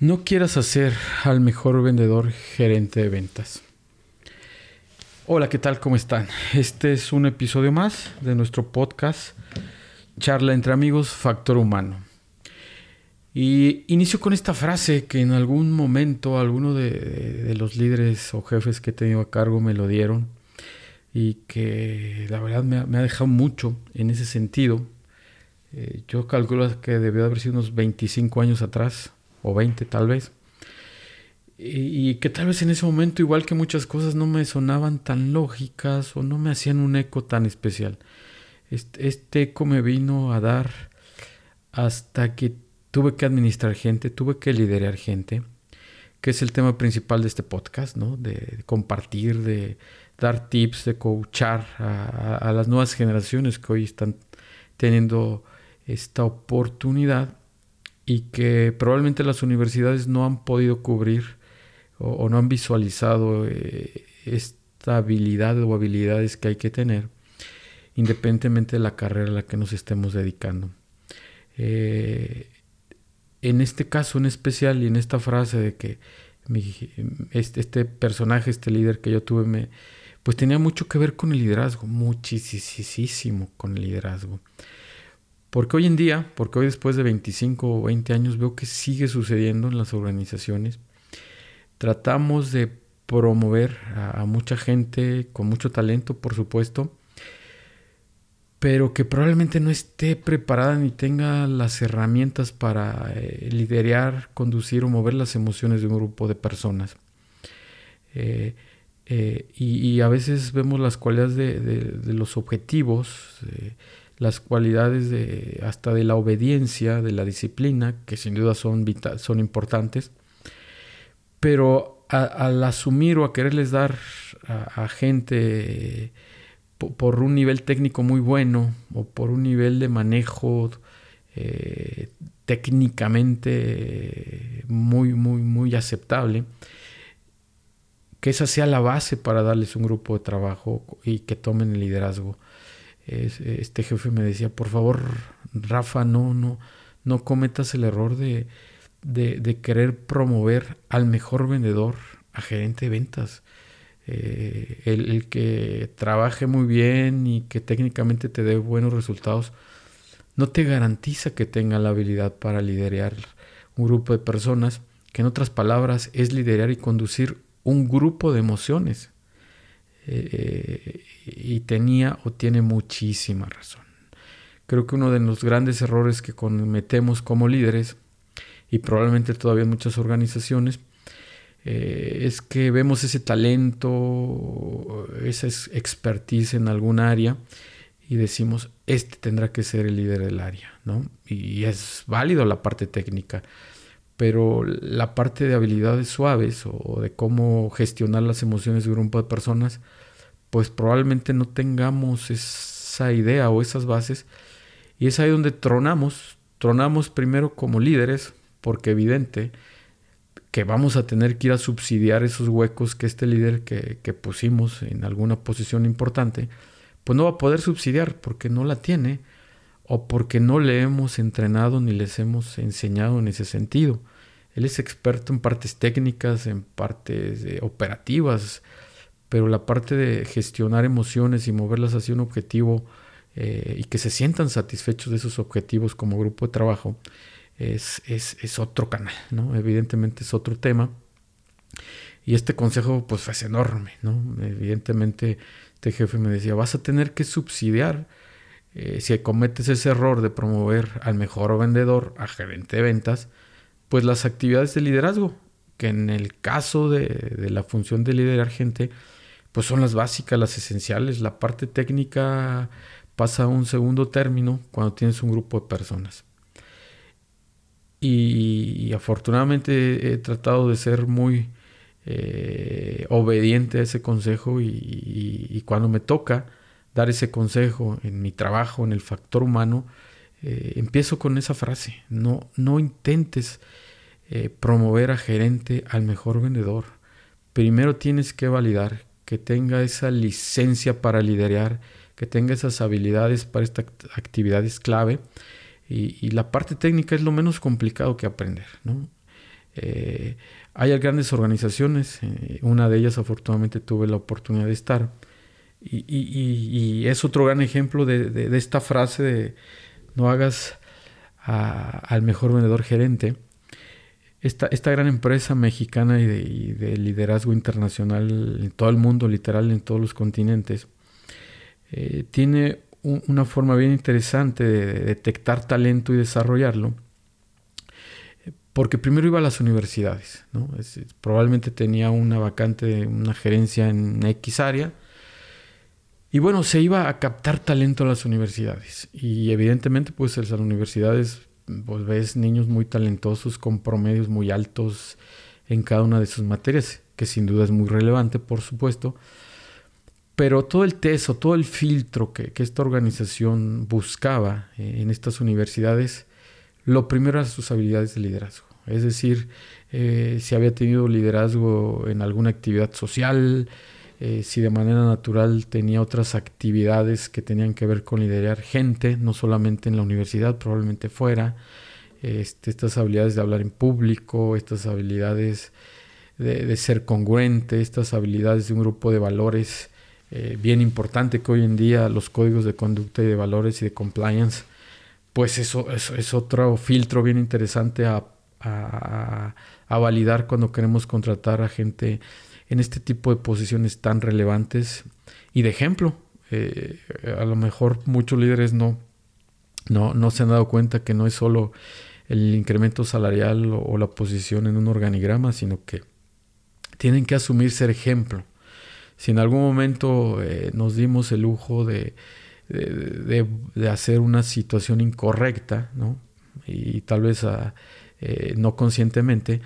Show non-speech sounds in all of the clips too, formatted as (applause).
No quieras hacer al mejor vendedor gerente de ventas. Hola, ¿qué tal? ¿Cómo están? Este es un episodio más de nuestro podcast Charla entre amigos, Factor Humano. Y inicio con esta frase que en algún momento alguno de, los líderes o jefes que he tenido a cargo me lo dieron y que la verdad me ha, dejado mucho en ese sentido. Eh, yo calculo que debió haber sido unos 25 años atrás o 20 tal vez. Y, que tal vez en ese momento, igual que muchas cosas, no me sonaban tan lógicas o no me hacían un eco tan especial. Este, eco me vino a dar hasta que tuve que administrar gente, tuve que liderar gente, que es el tema principal de este podcast, ¿no? De, compartir, de dar tips, de coachar a las nuevas generaciones que hoy están teniendo esta oportunidad y que probablemente las universidades no han podido cubrir o, no han visualizado eh, esta habilidad o habilidades que hay que tener independientemente de la carrera a la que nos estemos dedicando. Eh, en este caso en especial y en esta frase de que este, este, personaje, este líder que yo tuve, me, pues tenía mucho que ver con el liderazgo, muchísimo con el liderazgo. Porque hoy en día, porque hoy después de 25 o 20 años veo que sigue sucediendo en las organizaciones, tratamos de promover a, mucha gente con mucho talento, por supuesto, pero que probablemente no esté preparada ni tenga las herramientas para eh, liderar, conducir o mover las emociones de un grupo de personas. Eh, eh, y, a veces vemos las cualidades de, los objetivos, las cualidades de, hasta de la obediencia, de la disciplina, que sin duda son, son importantes, pero al asumir o a quererles dar a, gente por, un nivel técnico muy bueno o por un nivel de manejo eh, técnicamente muy, muy, muy aceptable, que esa sea la base para darles un grupo de trabajo y que tomen el liderazgo este jefe me decía, por favor, Rafa, no, no, no cometas el error de, de, querer promover al mejor vendedor, a gerente de ventas. Eh, el, que trabaje muy bien y que técnicamente te dé buenos resultados, no te garantiza que tenga la habilidad para liderar un grupo de personas, que en otras palabras es liderar y conducir un grupo de emociones. Eh, y tenía o tiene muchísima razón. Creo que uno de los grandes errores que cometemos como líderes, y probablemente todavía en muchas organizaciones, eh, es que vemos ese talento, esa expertise en algún área y decimos, este tendrá que ser el líder del área, ¿no? Y es válido la parte técnica, pero la parte de habilidades suaves o de cómo gestionar las emociones de un grupo de personas, pues probablemente no tengamos esa idea o esas bases. Y es ahí donde tronamos. Tronamos primero como líderes, porque evidente que vamos a tener que ir a subsidiar esos huecos que este líder que, que pusimos en alguna posición importante, pues no va a poder subsidiar porque no la tiene o porque no le hemos entrenado ni les hemos enseñado en ese sentido. Él es experto en partes técnicas, en partes operativas, pero la parte de gestionar emociones y moverlas hacia un objetivo eh, y que se sientan satisfechos de esos objetivos como grupo de trabajo es, es, otro canal, ¿no? Evidentemente es otro tema. Y este consejo pues es enorme, ¿no? Evidentemente este jefe me decía, vas a tener que subsidiar eh, si cometes ese error de promover al mejor vendedor, a gerente de ventas, pues las actividades de liderazgo, que en el caso de, la función de liderar gente, pues son las básicas, las esenciales. La parte técnica pasa a un segundo término cuando tienes un grupo de personas. Y, afortunadamente he tratado de ser muy eh, obediente a ese consejo y, cuando me toca dar ese consejo en mi trabajo, en el factor humano, eh, empiezo con esa frase. No, no intentes eh, promover a gerente al mejor vendedor. Primero tienes que validar que tenga esa licencia para liderar, que tenga esas habilidades para esta actividad es clave. Y, la parte técnica es lo menos complicado que aprender. Eh, hay grandes organizaciones, una de ellas afortunadamente tuve la oportunidad de estar, y, es otro gran ejemplo de, esta frase de no hagas al mejor vendedor gerente. Esta, esta gran empresa mexicana y de, liderazgo internacional en todo el mundo, literal en todos los continentes, eh, tiene una forma bien interesante de detectar talento y desarrollarlo, porque primero iba a las universidades, probablemente tenía una vacante, una gerencia en X área, y bueno, se iba a captar talento a las universidades. Y evidentemente, pues en las universidades, pues ves niños muy talentosos con promedios muy altos en cada una de sus materias, que sin duda es muy relevante, por supuesto. Pero todo el teso, todo el filtro que, esta organización buscaba eh, en estas universidades, lo primero eran sus habilidades de liderazgo. Es decir, eh, si había tenido liderazgo en alguna actividad social, eh, si de manera natural tenía otras actividades que tenían que ver con liderar gente, no solamente en la universidad, probablemente fuera, este, estas habilidades de hablar en público, estas habilidades de, ser congruente, estas habilidades de un grupo de valores eh, bien importante que hoy en día los códigos de conducta y de valores y de compliance, pues eso, es otro filtro bien interesante a, a validar cuando queremos contratar a gente en este tipo de posiciones tan relevantes y de ejemplo. Eh, a lo mejor muchos líderes no, no, no se han dado cuenta que no es solo el incremento salarial o, la posición en un organigrama, sino que tienen que asumir ser ejemplo. Si en algún momento eh, nos dimos el lujo de, de, hacer una situación incorrecta, ¿no? y tal vez ah, eh, no conscientemente,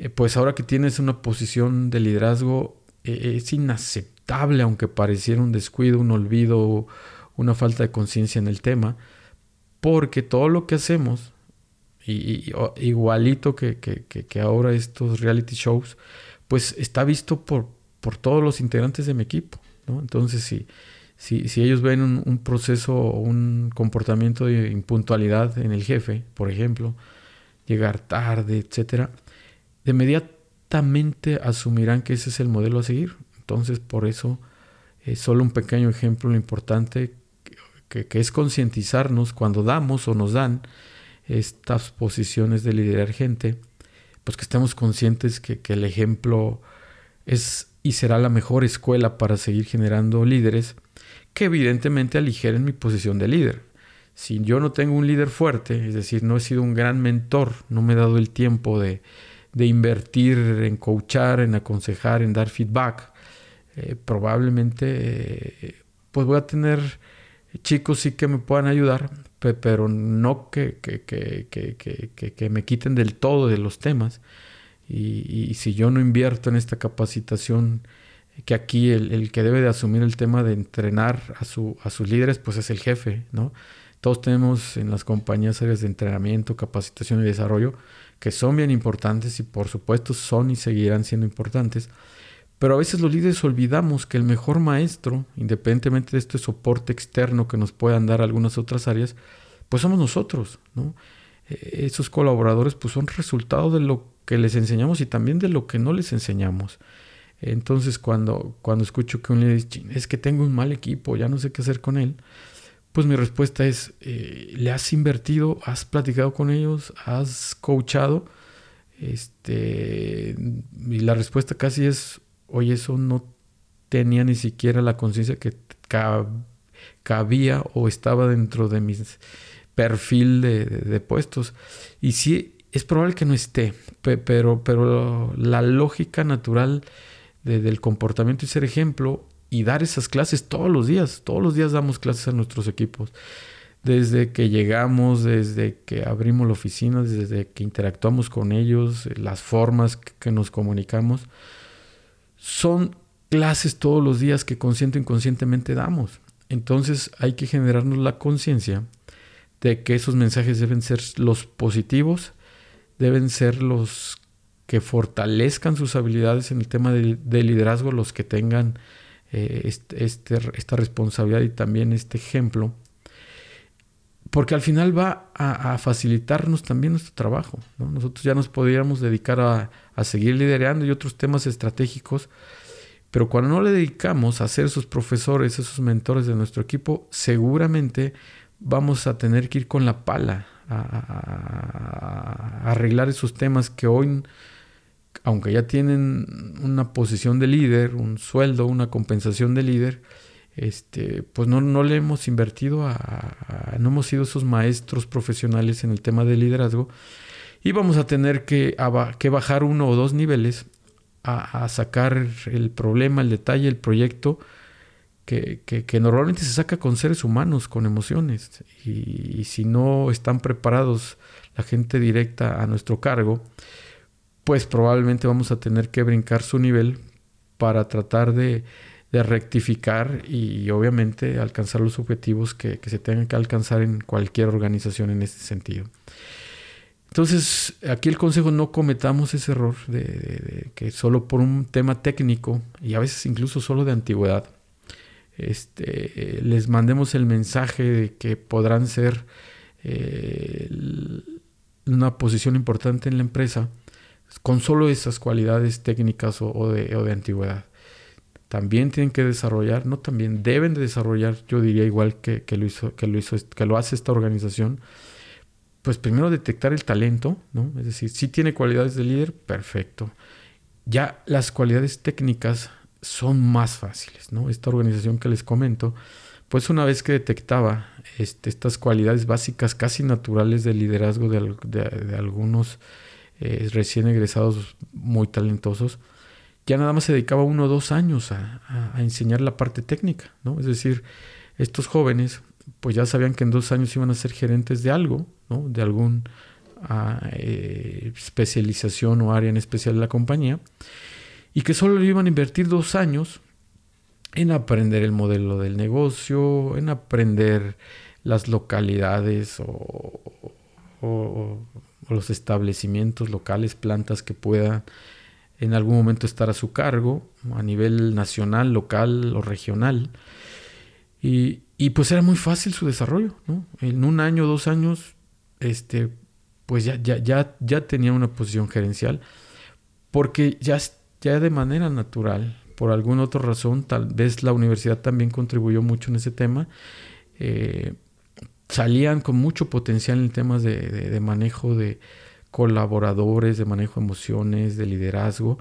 eh, pues ahora que tienes una posición de liderazgo, eh, es inaceptable, aunque pareciera un descuido, un olvido, una falta de conciencia en el tema, porque todo lo que hacemos, y, igualito que, que, ahora estos reality shows, pues está visto por, por todos los integrantes de mi equipo. Entonces, si, si, si ellos ven un, un proceso o un comportamiento de impuntualidad en el jefe, por ejemplo, llegar tarde, etcétera, inmediatamente asumirán que ese es el modelo a seguir. Entonces, por eso, es solo un pequeño ejemplo, lo importante que, es concientizarnos cuando damos o nos dan estas posiciones de liderar gente, pues que estemos conscientes que, que el ejemplo es y será la mejor escuela para seguir generando líderes que evidentemente aligeren mi posición de líder. Si yo no tengo un líder fuerte, es decir, no he sido un gran mentor, no me he dado el tiempo de, de invertir en coachar, en aconsejar, en dar feedback, eh, probablemente eh, pues voy a tener chicos sí que me puedan ayudar, pero no que, que, que, que, me quiten del todo de los temas. Y, si yo no invierto en esta capacitación, que aquí el, el, que debe de asumir el tema de entrenar a, su, a sus líderes, pues es el jefe, ¿no? Todos tenemos en las compañías áreas de entrenamiento, capacitación y desarrollo, que son bien importantes y por supuesto son y seguirán siendo importantes. Pero a veces los líderes olvidamos que el mejor maestro, independientemente de este soporte externo que nos puedan dar algunas otras áreas, pues somos nosotros, ¿no? E, esos colaboradores pues son resultado de lo que les enseñamos y también de lo que no les enseñamos. Entonces cuando, cuando escucho que un líder dice, es que tengo un mal equipo, ya no sé qué hacer con él, pues mi respuesta es, eh, ¿le has invertido? ¿Has platicado con ellos? ¿Has coachado? Este, y la respuesta casi es, oye, eso no tenía ni siquiera la conciencia que cabía o estaba dentro de mi perfil de, puestos. Y sí, es probable que no esté, pero, pero la lógica natural del comportamiento y ser ejemplo y dar esas clases todos los días. Todos los días damos clases a nuestros equipos. Desde que llegamos, desde que abrimos la oficina, desde que interactuamos con ellos, las formas que nos comunicamos. Son clases todos los días que consciente o inconscientemente damos. Entonces hay que generarnos la conciencia de que esos mensajes deben ser los positivos, deben ser los que fortalezcan sus habilidades en el tema de, de liderazgo, los que tengan eh, este, esta responsabilidad y también este ejemplo. porque al final va a, facilitarnos también nuestro trabajo. Nosotros ya nos podríamos dedicar a, a, seguir liderando y otros temas estratégicos, pero cuando no le dedicamos a ser esos profesores, esos mentores de nuestro equipo, seguramente vamos a tener que ir con la pala a, arreglar esos temas que hoy, aunque ya tienen una posición de líder, un sueldo, una compensación de líder, este, pues no, no le hemos invertido a, no hemos sido esos maestros profesionales en el tema de liderazgo. Y vamos a tener que, que bajar uno o dos niveles a, sacar el problema, el detalle, el proyecto que, que, normalmente se saca con seres humanos, con emociones. Y, si no están preparados la gente directa a nuestro cargo, pues probablemente vamos a tener que brincar su nivel para tratar de, rectificar y, obviamente alcanzar los objetivos que, se tengan que alcanzar en cualquier organización en este sentido. Entonces, aquí el consejo no cometamos ese error de, que solo por un tema técnico y a veces incluso solo de antigüedad, este, les mandemos el mensaje de que podrán ser eh, una posición importante en la empresa con solo esas cualidades técnicas o de antigüedad también tienen que desarrollar, no también deben de desarrollar, yo diría igual que, lo hizo, que lo hizo, que lo hace esta organización, pues primero detectar el talento, ¿no? Es decir, si tiene cualidades de líder, perfecto. Ya las cualidades técnicas son más fáciles, ¿no? Esta organización que les comento, pues una vez que detectaba este, estas cualidades básicas casi naturales de liderazgo de, algunos eh, recién egresados muy talentosos, ya nada más se dedicaba uno o dos años a, enseñar la parte técnica, ¿no? Es decir, estos jóvenes pues ya sabían que en dos años iban a ser gerentes de algo, ¿no? De algún ah, eh, especialización o área en especial de la compañía y que solo iban a invertir dos años en aprender el modelo del negocio, en aprender las localidades o, o los establecimientos locales, plantas que puedan en algún momento estar a su cargo a nivel nacional, local o regional. Y, pues era muy fácil su desarrollo, ¿no? En un año, dos años, este, pues ya, ya, ya, ya tenía una posición gerencial, porque ya, ya de manera natural, por alguna otra razón, tal vez la universidad también contribuyó mucho en ese tema, eh, salían con mucho potencial en temas de manejo de, colaboradores, de manejo de emociones, de liderazgo.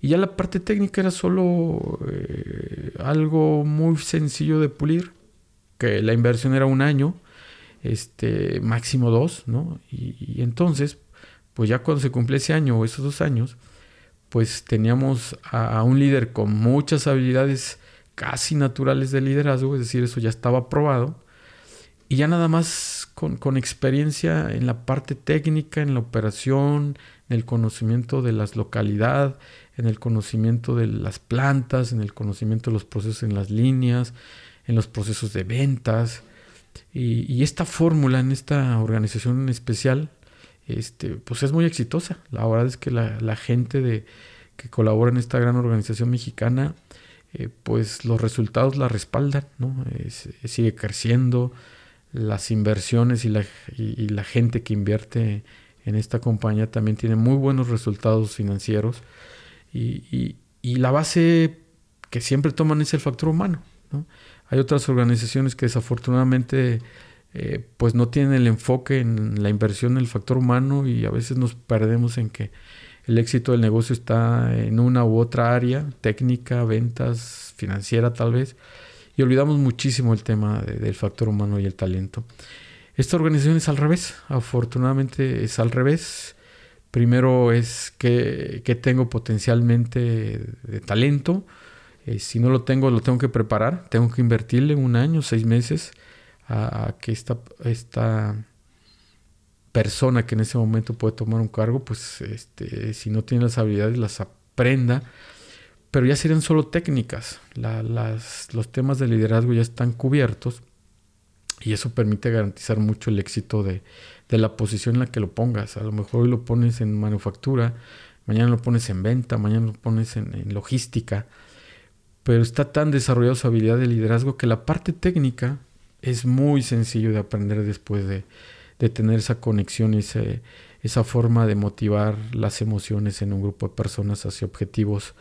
Y ya la parte técnica era solo eh, algo muy sencillo de pulir, que la inversión era un año, este, máximo dos, ¿no? Y, entonces, pues ya cuando se cumple ese año o esos dos años, pues teníamos a, un líder con muchas habilidades casi naturales de liderazgo, es decir, eso ya estaba probado, y ya nada más con, experiencia en la parte técnica, en la operación, en el conocimiento de las localidades, en el conocimiento de las plantas, en el conocimiento de los procesos en las líneas, en los procesos de ventas. Y, esta fórmula en esta organización en especial, este, pues es muy exitosa. La verdad es que la, gente de, que colabora en esta gran organización mexicana, eh, pues los resultados la respaldan, ¿no? sigue creciendo, las inversiones y la, y, la, gente que invierte en esta compañía también tiene muy buenos resultados financieros y, la base que siempre toman es el factor humano. ¿no? Hay otras organizaciones que desafortunadamente eh, pues no tienen el enfoque en la inversión en el factor humano y a veces nos perdemos en que el éxito del negocio está en una u otra área, técnica, ventas, financiera tal vez, y olvidamos muchísimo el tema del factor humano y el talento. Esta organización es al revés, afortunadamente es al revés. Primero es que, tengo potencialmente de talento. Eh, si no lo tengo, lo tengo que preparar. Tengo que invertirle un año, seis meses a, que esta, esta persona que en ese momento puede tomar un cargo, pues este, si no tiene las habilidades, las aprenda pero ya serían solo técnicas. los temas de liderazgo ya están cubiertos y eso permite garantizar mucho el éxito de, la posición en la que lo pongas. A lo mejor hoy lo pones en manufactura, mañana lo pones en venta, mañana lo pones en, logística, pero está tan desarrollada su habilidad de liderazgo que la parte técnica es muy sencillo de aprender después de, tener esa conexión y esa forma de motivar las emociones en un grupo de personas hacia objetivos,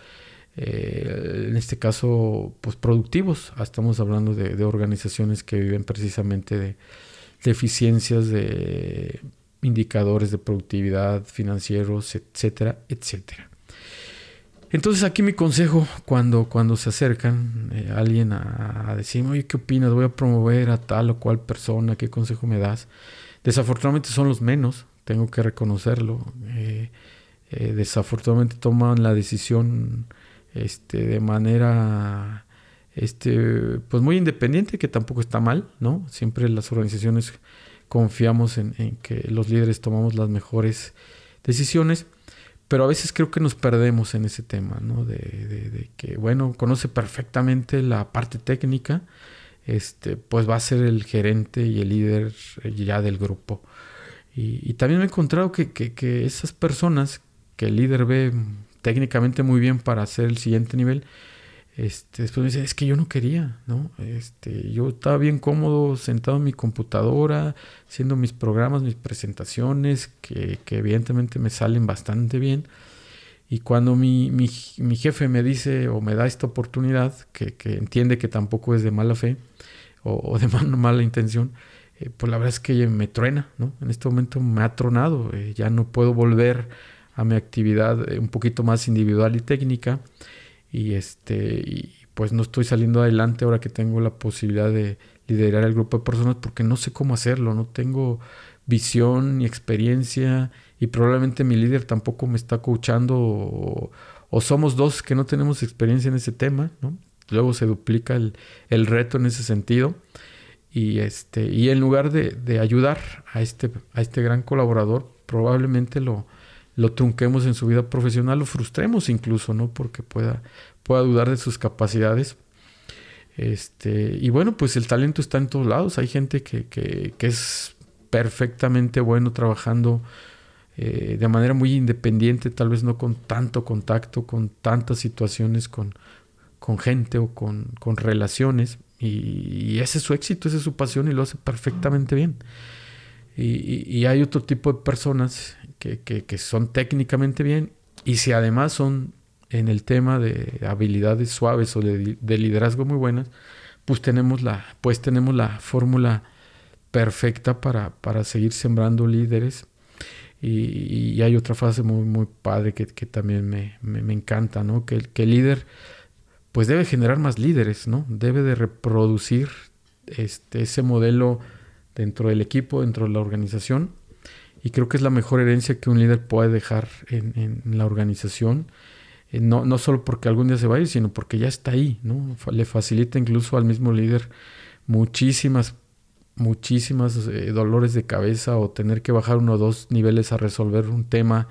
eh, en este caso, pues productivos. Estamos hablando de, organizaciones que viven precisamente de, de eficiencias, de indicadores de productividad financieros, etcétera, etcétera. Entonces aquí mi consejo cuando, cuando se acercan eh, alguien a, decirme, oye, ¿qué opinas? Voy a promover a tal o cual persona, ¿qué consejo me das? Desafortunadamente son los menos, tengo que reconocerlo. Eh, desafortunadamente toman la decisión este, de manera este, pues muy independiente, que tampoco está mal, ¿no? Siempre las organizaciones confiamos en, que los líderes tomamos las mejores decisiones pero a veces creo que nos perdemos en ese tema, ¿no? De, que, bueno, conoce perfectamente la parte técnica, este, pues va a ser el gerente y el líder ya del grupo. Y, también me he encontrado que, que, esas personas que el líder ve técnicamente muy bien para hacer el siguiente nivel, este, después me dice, es que yo no quería, ¿no? Este, yo estaba bien cómodo sentado en mi computadora, haciendo mis programas, mis presentaciones, que, evidentemente me salen bastante bien. Y cuando mi, mi, mi, jefe me dice o me da esta oportunidad, que, que entiende que tampoco es de mala fe o, de (laughs) mala intención, eh, pues la verdad es que me truena, ¿no? En este momento me ha tronado, eh, ya no puedo volver a mi actividad eh, un poquito más individual y técnica y este pues no estoy saliendo adelante ahora que tengo la posibilidad de liderar el grupo de personas porque no sé cómo hacerlo, no tengo visión ni experiencia y probablemente mi líder tampoco me está coachando o, somos dos que no tenemos experiencia en ese tema. Luego se duplica el, el reto en ese sentido y este y en lugar de, de, ayudar a este a este gran colaborador probablemente lo lo trunquemos en su vida profesional, lo frustremos incluso, ¿no? Porque pueda, pueda dudar de sus capacidades. Este, y bueno, pues el talento está en todos lados. Hay gente que, que, es perfectamente bueno trabajando eh, de manera muy independiente, tal vez no con tanto contacto, con tantas situaciones, con, con gente o con, con relaciones. Y, ese es su éxito, esa es su pasión y lo hace perfectamente bien. Y, hay otro tipo de personas que, son técnicamente bien y si además son en el tema de habilidades suaves o de, liderazgo muy buenas, pues tenemos la, pues tenemos la fórmula perfecta para, para seguir sembrando líderes. Y, hay otra frase muy, muy padre que, también me, me, encanta, ¿no? Que, que, el líder pues debe generar más líderes, ¿no? Debe de reproducir este, ese modelo dentro del equipo, dentro de la organización y creo que es la mejor herencia que un líder puede dejar en, la organización. Eh, no, no solo porque algún día se va a ir, sino porque ya está ahí, ¿no? Le facilita incluso al mismo líder muchísimas, muchísimas eh, dolores de cabeza o tener que bajar uno o dos niveles a resolver un tema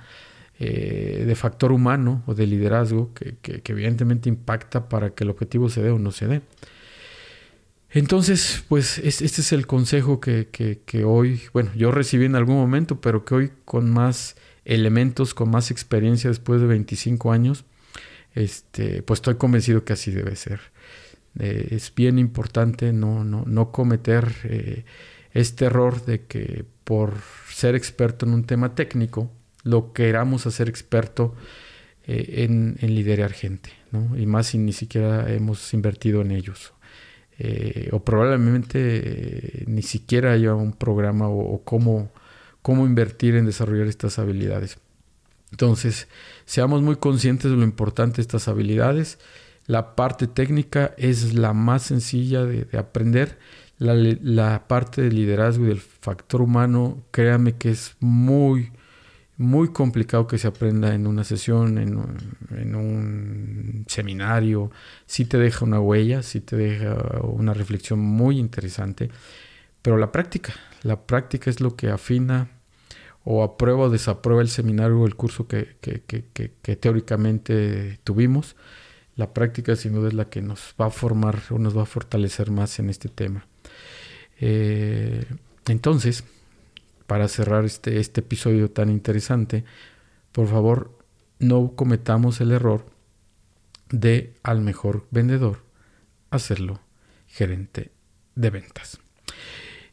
eh, de factor humano o de liderazgo que, que, evidentemente impacta para que el objetivo se dé o no se dé. Entonces, pues este es el consejo que, que, hoy, bueno, yo recibí en algún momento, pero que hoy con más elementos, con más experiencia después de 25 años, este, pues estoy convencido que así debe ser. Eh, es bien importante no, no, no cometer eh, este error de que por ser experto en un tema técnico, lo queramos hacer experto eh, en, en liderar gente, ¿no? Y más si ni siquiera hemos invertido en ellos. Eh, o probablemente eh, ni siquiera haya un programa o, cómo, cómo invertir en desarrollar estas habilidades. Entonces, seamos muy conscientes de lo importante de estas habilidades. La parte técnica es la más sencilla de, aprender. La, la, parte del liderazgo y del factor humano, créame que es muy, muy complicado que se aprenda en una sesión, en un, seminario. Sí te deja una huella, sí te deja una reflexión muy interesante, pero la práctica, la práctica es lo que afina o aprueba o desaprueba el seminario o el curso que, teóricamente tuvimos. La práctica sin duda es la que nos va a formar o nos va a fortalecer más en este tema. Eh, entonces, para cerrar este, este episodio tan interesante, por favor no cometamos el error de al mejor vendedor hacerlo gerente de ventas.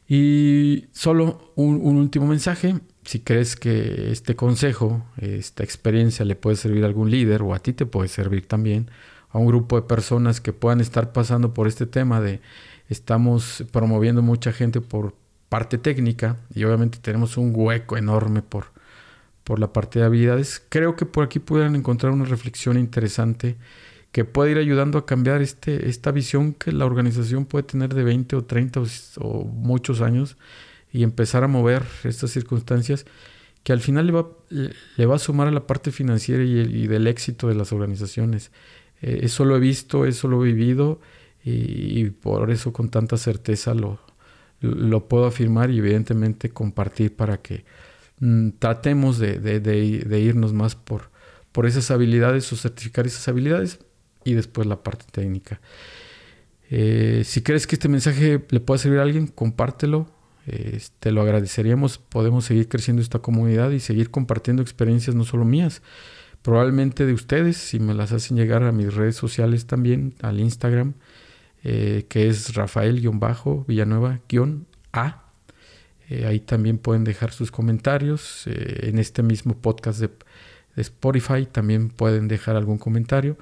Y solo un, último mensaje. Si crees que este consejo, esta experiencia le puede servir a algún líder o a ti te puede servir también, a un grupo de personas que puedan estar pasando por este tema de estamos promoviendo mucha gente por parte técnica y obviamente tenemos un hueco enorme por, por la parte de habilidades, creo que por aquí pudieran encontrar una reflexión interesante que puede ir ayudando a cambiar este, esta visión que la organización puede tener de 20 o 30 o, muchos años y empezar a mover estas circunstancias que al final le va, le va a sumar a la parte financiera y, del éxito de las organizaciones. Eh, eso lo he visto, eso lo he vivido y, por eso con tanta certeza lo, lo puedo afirmar y evidentemente compartir para que mm, tratemos de, de, irnos más por, por esas habilidades o certificar esas habilidades y después la parte técnica. Eh, si crees que este mensaje le puede servir a alguien, compártelo. te lo agradeceríamos. Podemos seguir creciendo esta comunidad y seguir compartiendo experiencias no solo mías, probablemente de ustedes, si me las hacen llegar a mis redes sociales también, al Instagram, eh, que es Rafael-Villanueva-A. Eh, ahí también pueden dejar sus comentarios. en este mismo podcast de Spotify también pueden dejar algún comentario.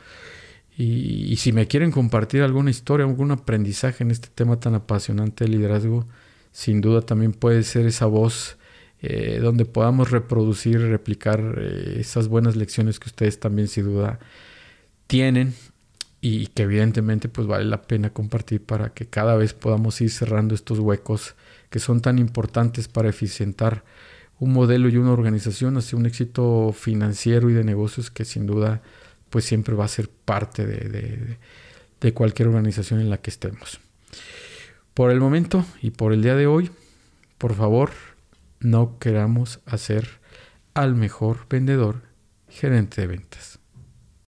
Y, si me quieren compartir alguna historia, algún aprendizaje en este tema tan apasionante de liderazgo, sin duda también puede ser esa voz eh, donde podamos reproducir replicar eh, esas buenas lecciones que ustedes también sin duda tienen y que evidentemente pues vale la pena compartir para que cada vez podamos ir cerrando estos huecos que son tan importantes para eficientar un modelo y una organización hacia un éxito financiero y de negocios que sin duda pues siempre va a ser parte de, de, cualquier organización en la que estemos. Por el momento y por el día de hoy, por favor, no queramos hacer al mejor vendedor gerente de ventas.